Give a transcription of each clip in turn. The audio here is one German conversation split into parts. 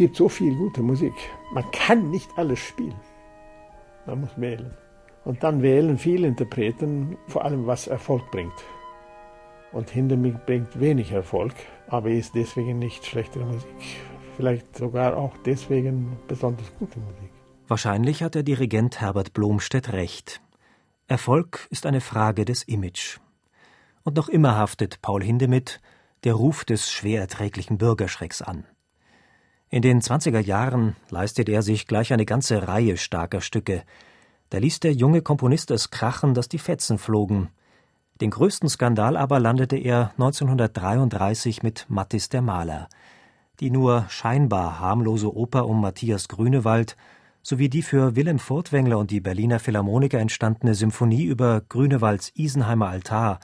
Gibt so viel gute Musik. Man kann nicht alles spielen. Man muss wählen. Und dann wählen viele Interpreten vor allem, was Erfolg bringt. Und Hindemith bringt wenig Erfolg, aber ist deswegen nicht schlechtere Musik. Vielleicht sogar auch deswegen besonders gute Musik. Wahrscheinlich hat der Dirigent Herbert Blomstedt recht. Erfolg ist eine Frage des Image. Und noch immer haftet Paul Hindemith der Ruf des schwer erträglichen Bürgerschrecks an. In den 20er Jahren leistet er sich gleich eine ganze Reihe starker Stücke. Da ließ der junge Komponist es krachen, dass die Fetzen flogen. Den größten Skandal aber landete er 1933 mit Mattis der Maler. Die nur scheinbar harmlose Oper um Matthias Grünewald sowie die für Wilhelm Furtwängler und die Berliner Philharmoniker entstandene Symphonie über Grünewalds Isenheimer Altar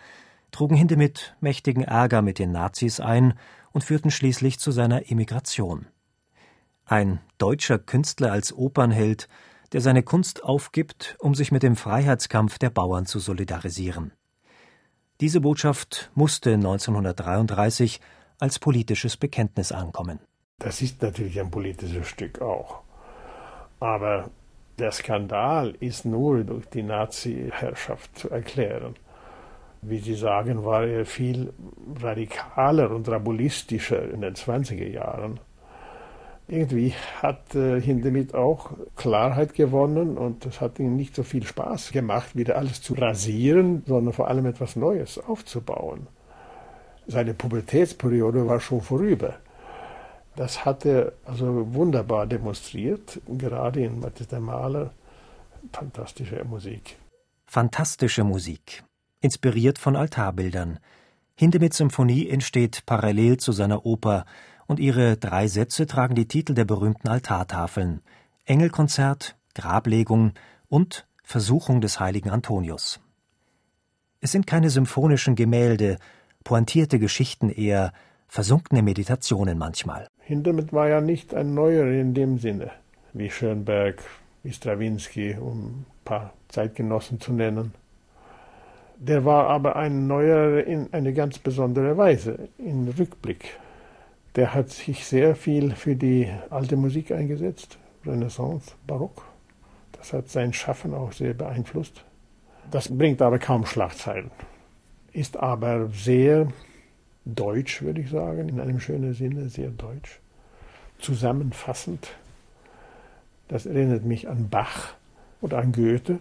trugen Hindemith mächtigen Ärger mit den Nazis ein und führten schließlich zu seiner Emigration. Ein deutscher Künstler als Opernheld, der seine Kunst aufgibt, um sich mit dem Freiheitskampf der Bauern zu solidarisieren. Diese Botschaft musste 1933 als politisches Bekenntnis ankommen. Das ist natürlich ein politisches Stück auch. Aber der Skandal ist nur durch die Nazi-Herrschaft zu erklären. Wie Sie sagen, war er viel radikaler und rabulistischer in den 20er Jahren irgendwie hat äh, Hindemith auch Klarheit gewonnen und das hat ihm nicht so viel Spaß gemacht, wieder alles zu rasieren, sondern vor allem etwas Neues aufzubauen. Seine Pubertätsperiode war schon vorüber. Das hat er also wunderbar demonstriert, gerade in Matthias der Maler. Fantastische Musik. Fantastische Musik. Inspiriert von Altarbildern. Hindemiths Symphonie entsteht parallel zu seiner Oper und ihre drei Sätze tragen die Titel der berühmten Altartafeln Engelkonzert, Grablegung und Versuchung des heiligen Antonius. Es sind keine symphonischen Gemälde, pointierte Geschichten eher, versunkene Meditationen manchmal. Hindemith war ja nicht ein Neuer in dem Sinne, wie Schönberg, wie Strawinski, um ein paar Zeitgenossen zu nennen. Der war aber ein Neuer in eine ganz besondere Weise, in Rückblick. Der hat sich sehr viel für die alte Musik eingesetzt, Renaissance, Barock. Das hat sein Schaffen auch sehr beeinflusst. Das bringt aber kaum Schlagzeilen. Ist aber sehr deutsch, würde ich sagen, in einem schönen Sinne, sehr deutsch. Zusammenfassend. Das erinnert mich an Bach oder an Goethe.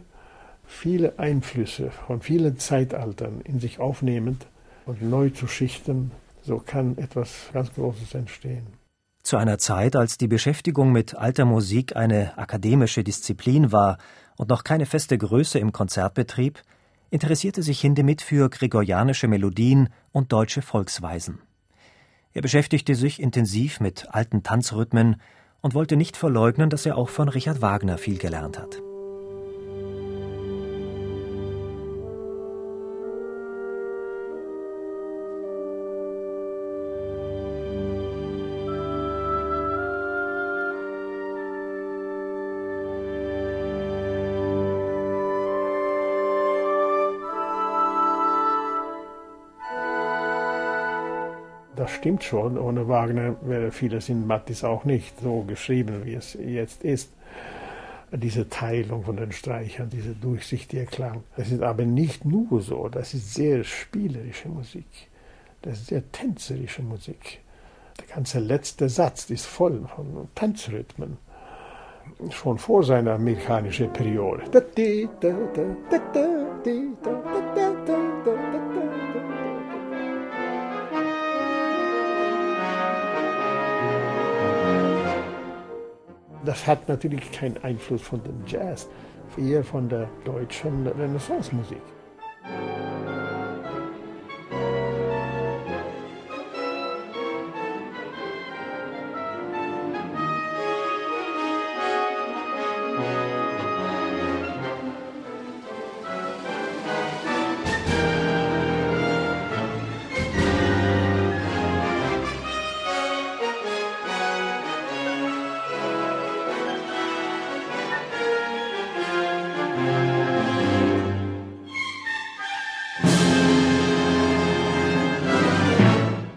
Viele Einflüsse von vielen Zeitaltern in sich aufnehmend und neu zu schichten, so kann etwas ganz Großes entstehen. Zu einer Zeit, als die Beschäftigung mit alter Musik eine akademische Disziplin war und noch keine feste Größe im Konzertbetrieb, interessierte sich Hindemith für gregorianische Melodien und deutsche Volksweisen. Er beschäftigte sich intensiv mit alten Tanzrhythmen und wollte nicht verleugnen, dass er auch von Richard Wagner viel gelernt hat. Das stimmt schon. Ohne Wagner wäre vieles in Mattis auch nicht so geschrieben, wie es jetzt ist. Diese Teilung von den Streichern, dieser durchsichtige Klang. Das ist aber nicht nur so. Das ist sehr spielerische Musik. Das ist sehr tänzerische Musik. Der ganze letzte Satz ist voll von Tanzrhythmen. Schon vor seiner amerikanischen Periode. Das hat natürlich keinen Einfluss von dem Jazz, eher von der deutschen Renaissance-Musik.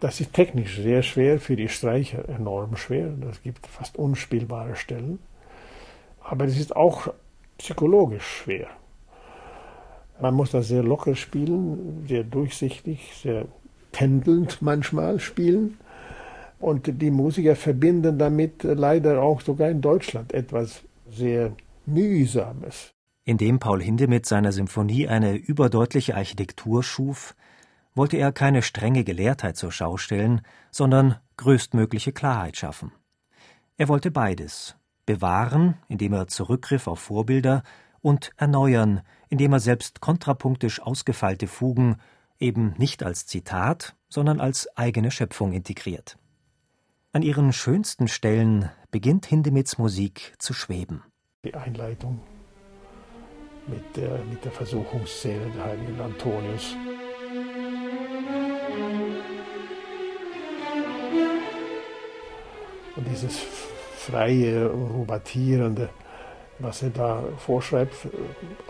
Das ist technisch sehr schwer, für die Streicher enorm schwer. Es gibt fast unspielbare Stellen. Aber es ist auch psychologisch schwer. Man muss das sehr locker spielen, sehr durchsichtig, sehr pendelnd manchmal spielen. Und die Musiker verbinden damit leider auch sogar in Deutschland etwas sehr Mühsames. Indem Paul Hindemith seiner Symphonie eine überdeutliche Architektur schuf, wollte er keine strenge Gelehrtheit zur Schau stellen, sondern größtmögliche Klarheit schaffen. Er wollte beides bewahren, indem er zurückgriff auf Vorbilder, und erneuern, indem er selbst kontrapunktisch ausgefeilte Fugen eben nicht als Zitat, sondern als eigene Schöpfung integriert. An ihren schönsten Stellen beginnt Hindemiths Musik zu schweben. Die Einleitung mit der, mit der Versuchungsszene der heiligen Antonius. Dieses freie, rubatierende, was er da vorschreibt,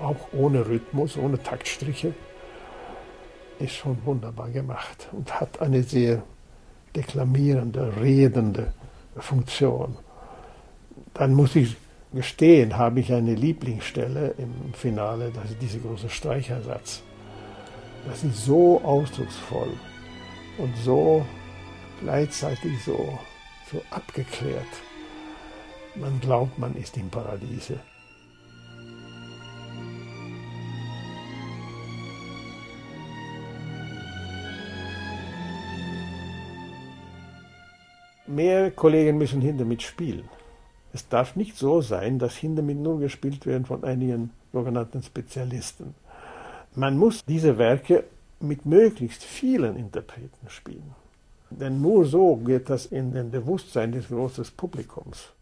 auch ohne Rhythmus, ohne Taktstriche, ist schon wunderbar gemacht und hat eine sehr deklamierende, redende Funktion. Dann muss ich gestehen, habe ich eine Lieblingsstelle im Finale, das ist dieser große Streichersatz. Das ist so ausdrucksvoll und so gleichzeitig so, so abgeklärt. Man glaubt, man ist im Paradiese. Mehr Kollegen müssen Hindemith spielen. Es darf nicht so sein, dass Hindemith nur gespielt werden von einigen sogenannten Spezialisten. Man muss diese Werke mit möglichst vielen Interpreten spielen. Denn nur so geht das in den Bewusstsein des großen Publikums.